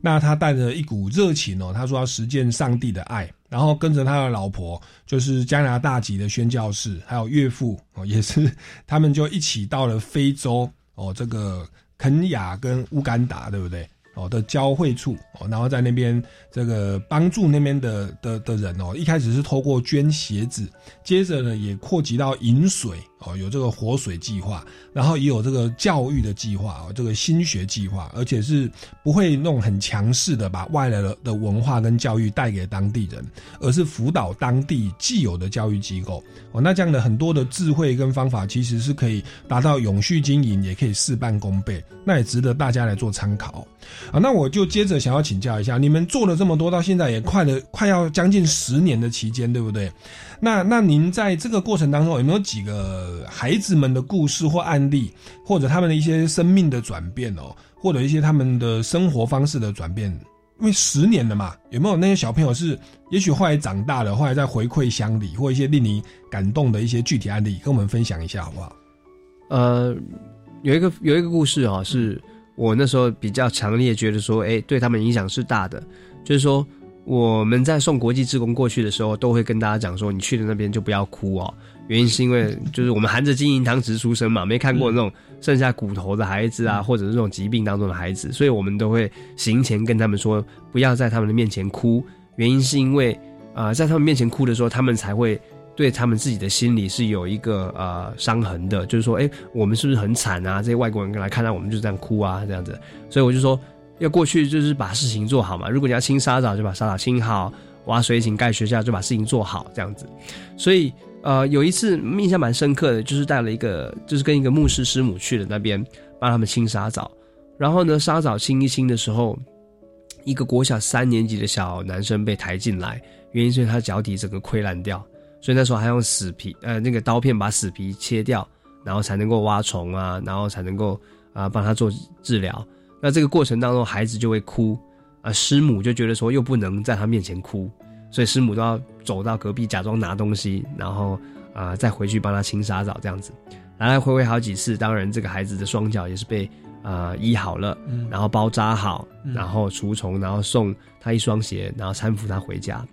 那他带着一股热情哦，他说要实践上帝的爱，然后跟着他的老婆，就是加拿大籍的宣教士，还有岳父哦，也是他们就一起到了非洲哦，这个肯雅跟乌干达，对不对？哦的交汇处哦，然后在那边这个帮助那边的的的人哦，一开始是透过捐鞋子，接着呢也扩及到饮水哦，有这个活水计划，然后也有这个教育的计划哦，这个新学计划，而且是不会弄很强势的把外来的的文化跟教育带给当地人，而是辅导当地既有的教育机构哦，那这样的很多的智慧跟方法，其实是可以达到永续经营，也可以事半功倍，那也值得大家来做参考。啊，那我就接着想要请教一下，你们做了这么多，到现在也快了，快要将近十年的期间，对不对？那那您在这个过程当中有没有几个孩子们的故事或案例，或者他们的一些生命的转变哦，或者一些他们的生活方式的转变？因为十年了嘛，有没有那些小朋友是，也许后来长大了，后来再回馈乡里，或一些令你感动的一些具体案例，跟我们分享一下好不好？呃，有一个有一个故事啊，是。我那时候比较强烈觉得说，哎，对他们影响是大的，就是说我们在送国际职工过去的时候，都会跟大家讲说，你去的那边就不要哭哦。原因是因为就是我们含着金银汤匙出生嘛，没看过那种剩下骨头的孩子啊，或者是这种疾病当中的孩子，所以我们都会行前跟他们说，不要在他们的面前哭。原因是因为啊，在他们面前哭的时候，他们才会。对他们自己的心里是有一个呃伤痕的，就是说，哎，我们是不是很惨啊？这些外国人来看到我们就这样哭啊，这样子。所以我就说，要过去就是把事情做好嘛。如果你要清沙澡，就把沙澡清好；挖水井、盖学校，就把事情做好，这样子。所以，呃，有一次印象蛮深刻的，就是带了一个，就是跟一个牧师师母去了那边帮他们清沙澡。然后呢，沙澡清一清的时候，一个国小三年级的小男生被抬进来，原因是他脚底整个溃烂掉。所以那时候还用死皮，呃，那个刀片把死皮切掉，然后才能够挖虫啊，然后才能够啊帮他做治疗。那这个过程当中，孩子就会哭，啊，师母就觉得说又不能在他面前哭，所以师母都要走到隔壁假装拿东西，然后啊再回去帮他清沙澡这样子，来来回回好几次。当然，这个孩子的双脚也是被啊医好了，然后包扎好，然后除虫，然后送他一双鞋，然后搀扶他回家。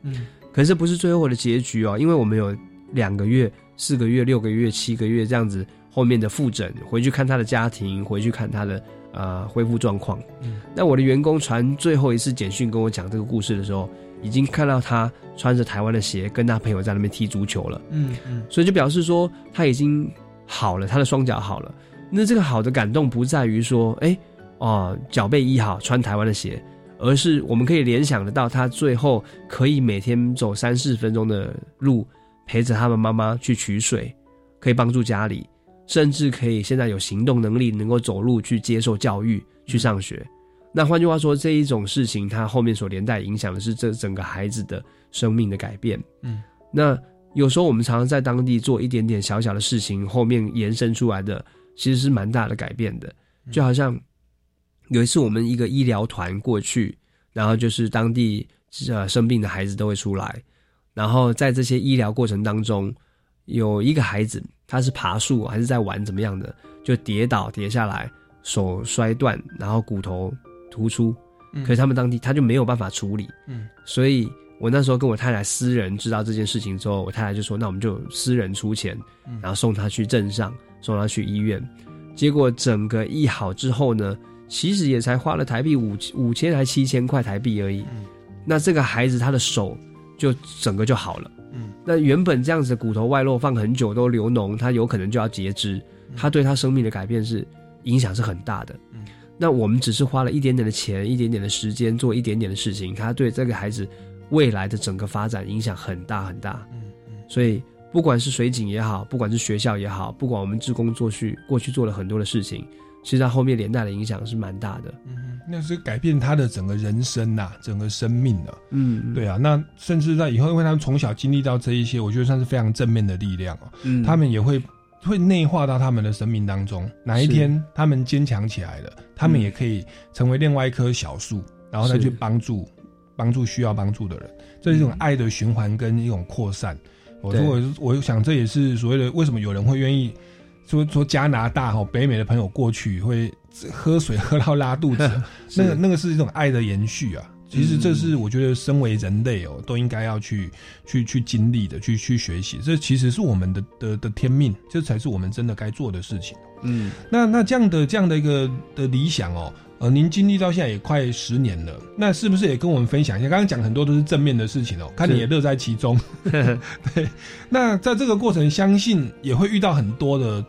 可是不是最后的结局哦，因为我们有两个月、四个月、六个月、七个月这样子后面的复诊，回去看他的家庭，回去看他的呃恢复状况。嗯，那我的员工传最后一次简讯跟我讲这个故事的时候，已经看到他穿着台湾的鞋跟他朋友在那边踢足球了。嗯嗯，所以就表示说他已经好了，他的双脚好了。那这个好的感动不在于说，哎哦脚被医好，穿台湾的鞋。而是我们可以联想得到，他最后可以每天走三四分钟的路，陪着他们妈妈去取水，可以帮助家里，甚至可以现在有行动能力，能够走路去接受教育、去上学。那换句话说，这一种事情，它后面所连带影响的是这整个孩子的生命的改变。嗯，那有时候我们常常在当地做一点点小小的事情，后面延伸出来的其实是蛮大的改变的，就好像。有一次，我们一个医疗团过去，然后就是当地呃生病的孩子都会出来，然后在这些医疗过程当中，有一个孩子他是爬树还是在玩怎么样的，就跌倒跌下来，手摔断，然后骨头突出，可是他们当地他就没有办法处理，嗯，所以我那时候跟我太太私人知道这件事情之后，我太太就说，那我们就私人出钱，然后送他去镇上，送他去医院，结果整个医好之后呢。其实也才花了台币五五千还七千块台币而已，那这个孩子他的手就整个就好了。嗯，那原本这样子的骨头外露放很久都流脓，他有可能就要截肢，他对他生命的改变是影响是很大的。嗯，那我们只是花了一点点的钱，一点点的时间做一点点的事情，他对这个孩子未来的整个发展影响很大很大。嗯嗯，所以不管是水井也好，不管是学校也好，不管我们职工做去过去做了很多的事情。其实它后面连带的影响是蛮大的，嗯，那是改变他的整个人生呐，整个生命的，嗯，对啊，那甚至在以后，因为他们从小经历到这一些，我觉得算是非常正面的力量哦，嗯，他们也会会内化到他们的生命当中，哪一天他们坚强起来了，他们也可以成为另外一棵小树，然后再去帮助帮助需要帮助的人，这是一种爱的循环跟一种扩散。我如果我我想这也是所谓的为什么有人会愿意说说加拿大哈北美的朋友过去会喝水喝到拉肚子，*laughs* 那个那个是一种爱的延续啊。其实这是我觉得身为人类哦，都应该要去去去经历的，去去学习。这其实是我们的的的天命，这才是我们真的该做的事情。嗯，那那这样的这样的一个的理想哦，呃，您经历到现在也快十年了，那是不是也跟我们分享一下？刚刚讲很多都是正面的事情哦，看你也乐在其中。*laughs* 对，那在这个过程，相信也会遇到很多的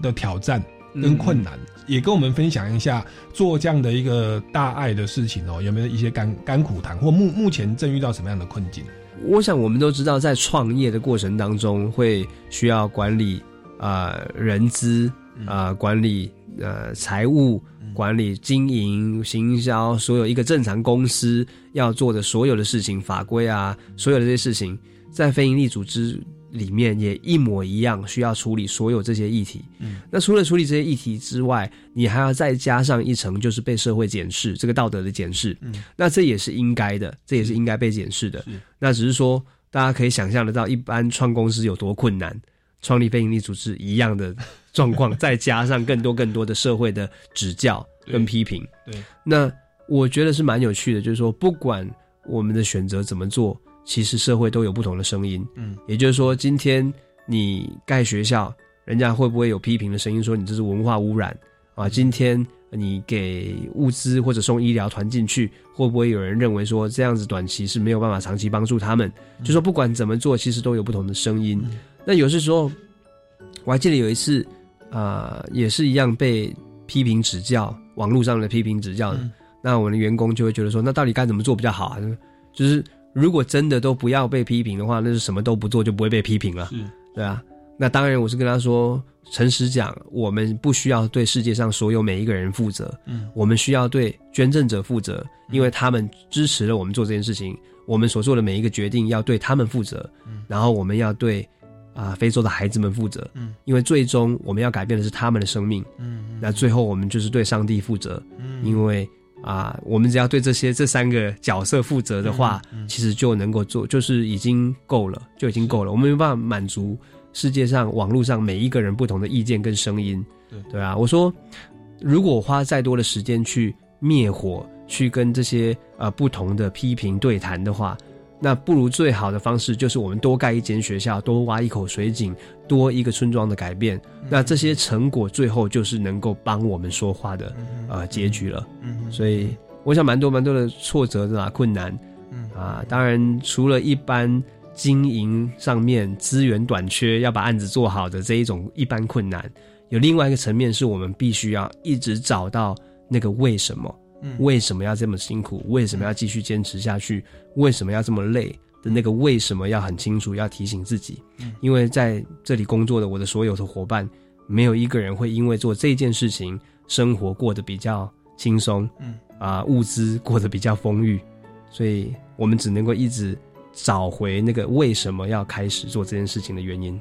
的挑战跟困难，也跟我们分享一下做这样的一个大爱的事情哦，有没有一些甘甘苦谈，或目目前正遇到什么样的困境？我想我们都知道，在创业的过程当中，会需要管理啊、呃人资啊、呃管理呃财务、管理经营、行销，所有一个正常公司要做的所有的事情、法规啊，所有的这些事情，在非营利组织里面也一模一样，需要处理所有这些议题。嗯，那除了处理这些议题之外，你还要再加上一层，就是被社会检视这个道德的检视。嗯，那这也是应该的，这也是应该被检视的。是那只是说，大家可以想象得到，一般创公司有多困难，创立非营利组织一样的状况，再加上更多更多的社会的指教跟批评。对，那我觉得是蛮有趣的，就是说，不管我们的选择怎么做，其实社会都有不同的声音。嗯，也就是说，今天你盖学校，人家会不会有批评的声音，说你这是文化污染啊？今天你给物资或者送医疗团进去，会不会有人认为说这样子短期是没有办法长期帮助他们？就说不管怎么做，其实都有不同的声音。那有些时候，我还记得有一次，啊、也是一样被批评指教，网络上的批评指教。嗯那我们的员工就会觉得说，那到底该怎么做比较好啊？就是如果真的都不要被批评的话，那是什么都不做就不会被批评了。对啊，那当然我是跟他说，诚实讲，我们不需要对世界上所有每一个人负责，嗯。我们需要对捐赠者负责，因为他们支持了我们做这件事情，我们所做的每一个决定要对他们负责，嗯。然后我们要对啊、非洲的孩子们负责，嗯。因为最终我们要改变的是他们的生命，嗯。那最后我们就是对上帝负责，嗯。因为啊、我们只要对这些这三个角色负责的话，嗯其实就能够做，就是已经够了，就已经够了。我们没办法满足世界上网络上每一个人不同的意见跟声音，对对啊。我说，如果我花再多的时间去灭火，去跟这些呃不同的批评对谈的话，那不如最好的方式就是我们多盖一间学校，多挖一口水井，多一个村庄的改变。那这些成果最后就是能够帮我们说话的呃结局了。嗯所以我想蛮多蛮多的挫折的啊，困难，嗯啊，当然除了一般经营上面资源短缺，要把案子做好的这一种一般困难，有另外一个层面是我们必须要一直找到那个为什么，嗯。为什么要这么辛苦，为什么要继续坚持下去，为什么要这么累？的那个为什么要很清楚，要提醒自己，嗯。因为在这里工作的我的所有的伙伴，没有一个人会因为做这件事情，生活过得比较轻松，嗯。啊、物资过得比较丰裕，所以我们只能够一直找回那个为什么要开始做这件事情的原因。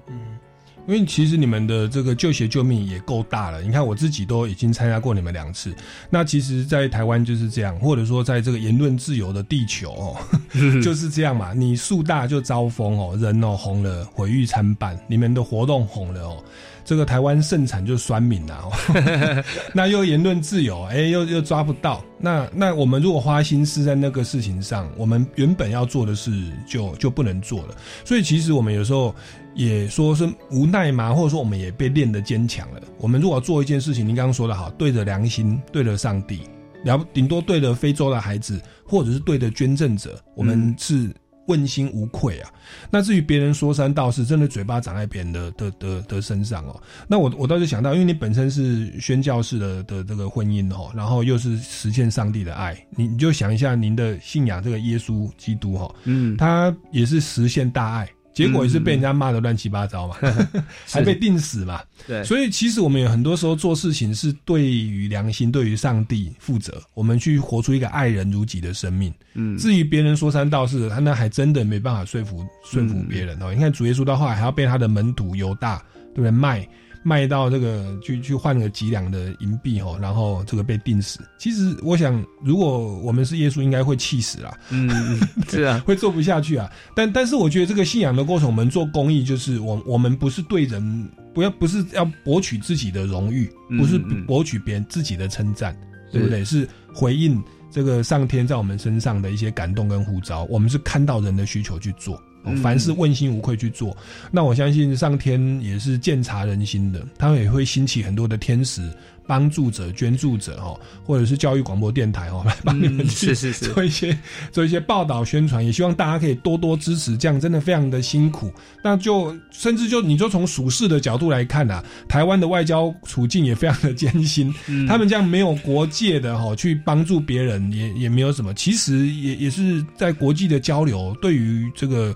因为其实你们的这个救鞋救命也够大了，你看我自己都已经参加过你们两次。那其实，在台湾就是这样，或者说在这个言论自由的地球哦，*laughs* 就是这样嘛。你树大就招风哦，人哦红了，毁誉参半。你们的活动红了哦，这个台湾盛产就酸民啊、哦，*laughs* 那又言论自由，哎，又又抓不到。那那我们如果花心思在那个事情上，我们原本要做的事就就不能做了。所以其实我们有时候也说是无奈嘛，或者说我们也被练得坚强了。我们如果做一件事情，您刚刚说的好，对着良心，对着上帝，了顶多对着非洲的孩子，或者是对着捐赠者，我们是问心无愧啊。那至于别人说三道四，真的嘴巴长在别人的的的的身上哦。那我我倒是想到，因为你本身是宣教士的的这个婚姻哦，然后又是实现上帝的爱，你你就想一下您的信仰这个耶稣基督哈、哦，嗯，他也是实现大爱，结果也是被人家骂得乱七八糟嘛，*laughs* 还被定死嘛。对，所以其实我们有很多时候做事情是对于良心、对于上帝负责，我们去活出一个爱人如己的生命。嗯，至于别人说三道四，他那还真的没办法说服说服别人哦。你看主耶稣到后来还要被他的门徒犹大对不对卖卖到这个去去换个几两的银币哦，然后这个被定死。其实我想，如果我们是耶稣，应该会气死啦，嗯，*laughs* 是啊，会做不下去啊。但但是我觉得这个信仰的过程，我们做公益，就是我我们不是对人，不要不是要博取自己的荣誉，不是博取别人自己的称赞，对不对？是回应这个上天在我们身上的一些感动跟呼召，我们是看到人的需求去做，凡事问心无愧去做。那我相信上天也是鉴察人心的，他也会兴起很多的天使。帮助者、捐助者哦，或者是教育广播电台哦，来帮你们嗯去是是是做一些做一些报道宣传，也希望大家可以多多支持，这样真的非常的辛苦。那就甚至就你就从属世的角度来看啊，台湾的外交处境也非常的艰辛，嗯他们这样没有国界的哈去帮助别人，也也没有什么，其实也也是在国际的交流，对于这个。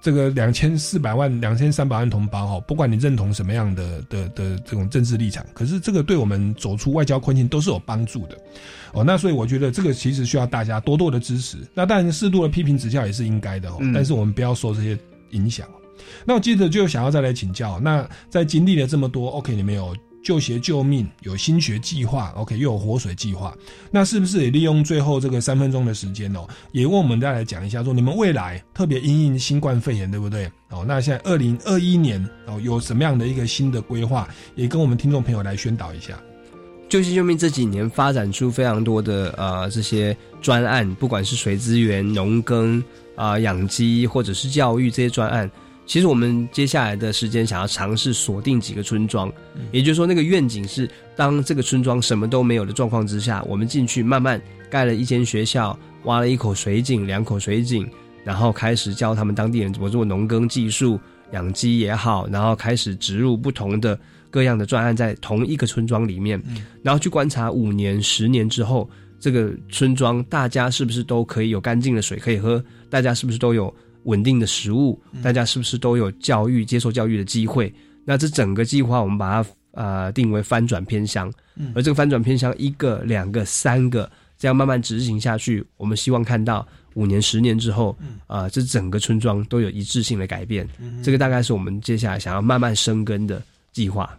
这个两千四百万、两千三百万同胞哈，不管你认同什么样的的的这种政治立场，可是这个对我们走出外交困境都是有帮助的哦。那所以我觉得这个其实需要大家多多的支持。那当然适度的批评指教也是应该的哦，嗯但是我们不要受这些影响。那我接着就想要再来请教，那在经历了这么多，OK，你们有救鞋救命，有新学计划，OK，又有活水计划，那是不是也利用最后这个三分钟的时间哦，也为我们再来讲一下，说你们未来特别因应新冠肺炎，对不对？哦，那现在二零二一年哦，有什么样的一个新的规划，也跟我们听众朋友来宣导一下。救急救命这几年发展出非常多的呃这些专案，不管是水资源、农耕啊、养鸡或者是教育这些专案，其实我们接下来的时间想要尝试锁定几个村庄，也就是说那个愿景是，当这个村庄什么都没有的状况之下，我们进去慢慢盖了一间学校，挖了一口水井、两口水井，然后开始教他们当地人怎么做农耕技术、养鸡也好，然后开始植入不同的各样的专案在同一个村庄里面，然后去观察五年、十年之后，这个村庄大家是不是都可以有干净的水可以喝，大家是不是都有稳定的食物，大家是不是都有教育、接受教育的机会？那这整个计划我们把它呃定为翻转偏乡，而这个翻转偏乡一个、两个、三个这样慢慢执行下去，我们希望看到五年、十年之后，啊、这整个村庄都有一致性的改变。这个大概是我们接下来想要慢慢生根的计划。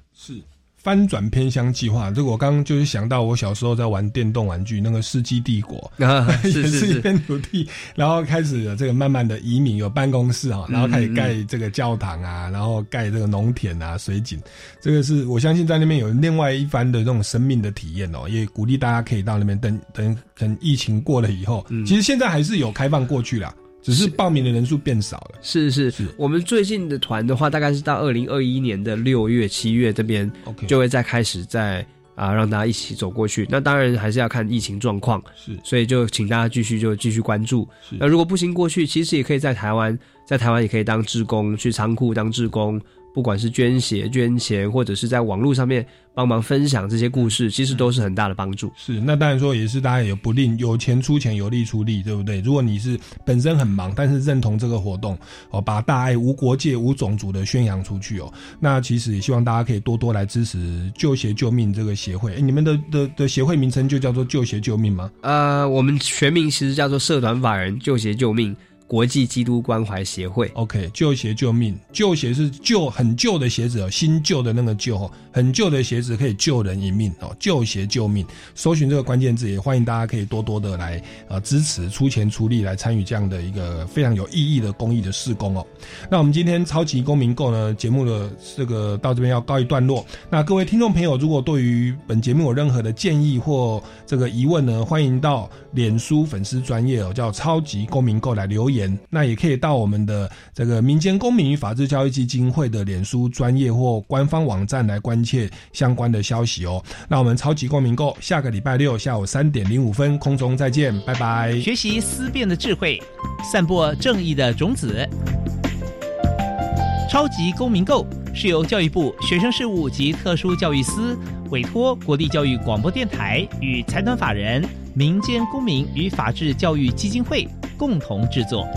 是翻转偏乡计划，这个我刚刚就是想到我小时候在玩电动玩具，那个《世纪帝国》啊，*laughs* 也是一是，片土地，然后开始有这个慢慢的移民，有办公室哈，然后开始盖这个教堂啊，然后盖这个农田啊、水井，这个是我相信在那边有另外一番的这种生命的体验哦，也鼓励大家可以到那边等等，等疫情过了以后，其实现在还是有开放过去啦，只是报名的人数变少了。是是。是。我们最近的团的话，大概是到二零二一年的六月、七月这边 OK，就会再开始再啊让大家一起走过去。那当然还是要看疫情状况，是。所以就请大家继续就继续关注。是。那如果不行过去，其实也可以在台湾，在台湾也可以当志工，去仓库当志工，不管是捐血、捐钱，或者是在网络上面帮忙分享这些故事，其实都是很大的帮助。是，那当然说也是大家也不吝有钱出钱，有力出力，对不对？如果你是本身很忙，但是认同这个活动哦，把大爱无国界、无种族的宣扬出去哦，那其实也希望大家可以多多来支持救协救命这个协会。诶你们的的的协会名称就叫做救协救命吗？呃，我们全名其实叫做社团法人救协救命国际基督关怀协会。OK，旧鞋救命，旧鞋是旧很旧的鞋子哦，新旧的那个旧哦，很旧的鞋子可以救人一命哦，旧鞋救命。搜寻这个关键字，也欢迎大家可以多多的来呃支持，出钱出力来参与这样的一个非常有意义的公益的事工哦。那我们今天超级公民购呢节目的这个到这边要告一段落。那各位听众朋友，如果对于本节目有任何的建议或这个疑问呢，欢迎到脸书粉丝专业哦，叫超级公民购来留言那也可以到我们的这个民间公民与法治教育基金会的脸书专业或官方网站来关切相关的消息哦。那我们超级公民购下个礼拜六下午三点零五分空中再见，拜拜。学习思辨的智慧，散播正义的种子。超级公民购是由教育部学生事务及特殊教育司委托国立教育广播电台与财团法人民间公民与法制教育基金会共同制作。